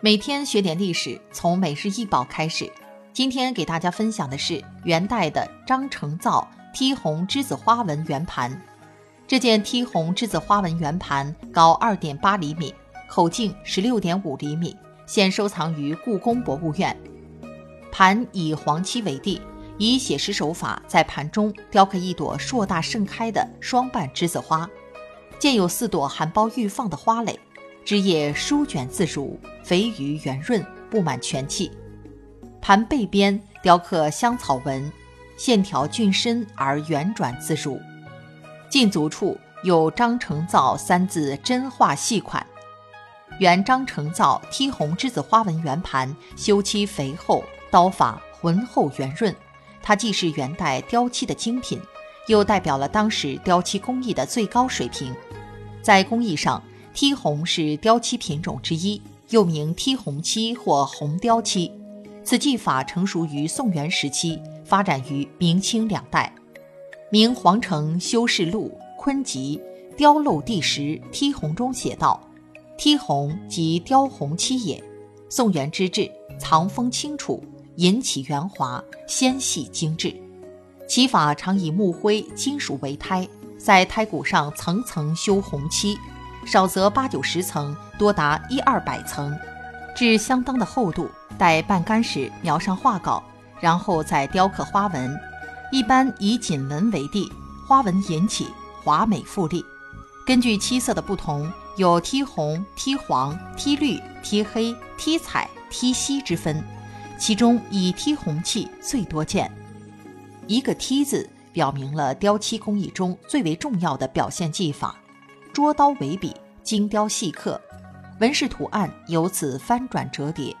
每天学点历史，从每日一宝开始。今天给大家分享的是元代的张承造剔红栀子花纹圆盘。这件剔红栀子花纹圆盘高二点八厘米，口径十六点五厘米，现收藏于故宫博物院。盘以黄漆为地，以写实手法在盘中雕刻一朵硕大盛开的双瓣栀子花，建有四朵含苞欲放的花蕾。枝叶舒卷自如，肥腴圆润，布满全器。盘背边雕刻香草纹，线条俊深而圆转自如。近足处有张承造三字真画细款。原张承造剔红栀子花纹圆盘，修漆肥厚，刀法浑厚圆润。它既是元代雕漆的精品，又代表了当时雕漆工艺的最高水平。在工艺上，剔红是雕漆品种之一，又名剔红漆或红雕漆。此技法成熟于宋元时期，发展于明清两代。明皇城修士录《坤集·雕镂第十·剔红》中写道：“剔红即雕红漆也。宋元之制，藏锋清楚，引起圆滑，纤细精致。其法常以木灰、金属为胎，在胎骨上层层修红漆。”少则八九十层，多达一二百层，至相当的厚度。待半干时，描上画稿，然后再雕刻花纹。一般以锦纹为地，花纹引起，华美富丽。根据漆色的不同，有剔红、剔黄、剔绿、剔黑、剔彩、剔锡之分。其中以剔红器最多见。一个“剔”字，表明了雕漆工艺中最为重要的表现技法。捉刀为笔，精雕细刻，纹饰图案由此翻转折叠，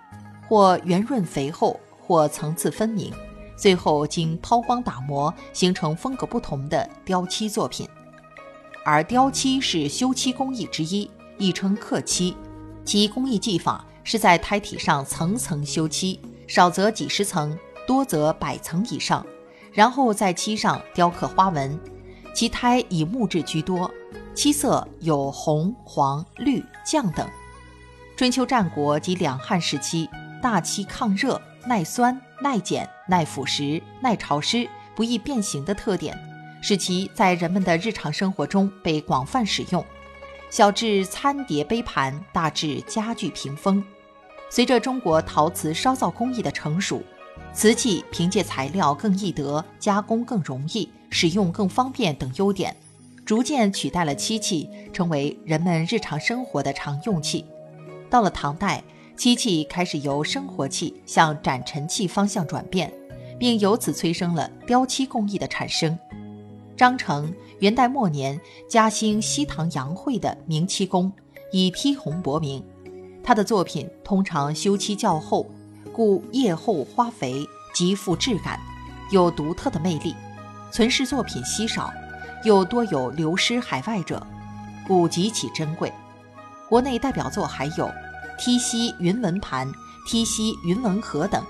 或圆润肥厚，或层次分明，最后经抛光打磨，形成风格不同的雕漆作品。而雕漆是修漆工艺之一，亦称刻漆，其工艺技法是在胎体上层层修漆，少则几十层，多则百层以上，然后在漆上雕刻花纹，其胎以木质居多。漆色有红、黄、绿、绛等。春秋战国及两汉时期，大漆抗热、耐酸、耐碱、耐腐蚀、耐潮湿、不易变形的特点，使其在人们的日常生活中被广泛使用，小至餐碟杯盘，大至家具屏风。随着中国陶瓷烧造工艺的成熟，瓷器凭借材料更易得、加工更容易、使用更方便等优点。逐渐取代了漆器，成为人们日常生活的常用器。到了唐代，漆器开始由生活器向展陈器方向转变，并由此催生了雕漆工艺的产生。张成，元代末年嘉兴西塘杨会的名漆工，以剔红博名。他的作品通常修漆较厚，故叶厚花肥，极富质感，有独特的魅力。存世作品稀少。又多有流失海外者，故极其珍贵。国内代表作还有梯西云纹盘、梯西云纹盒等。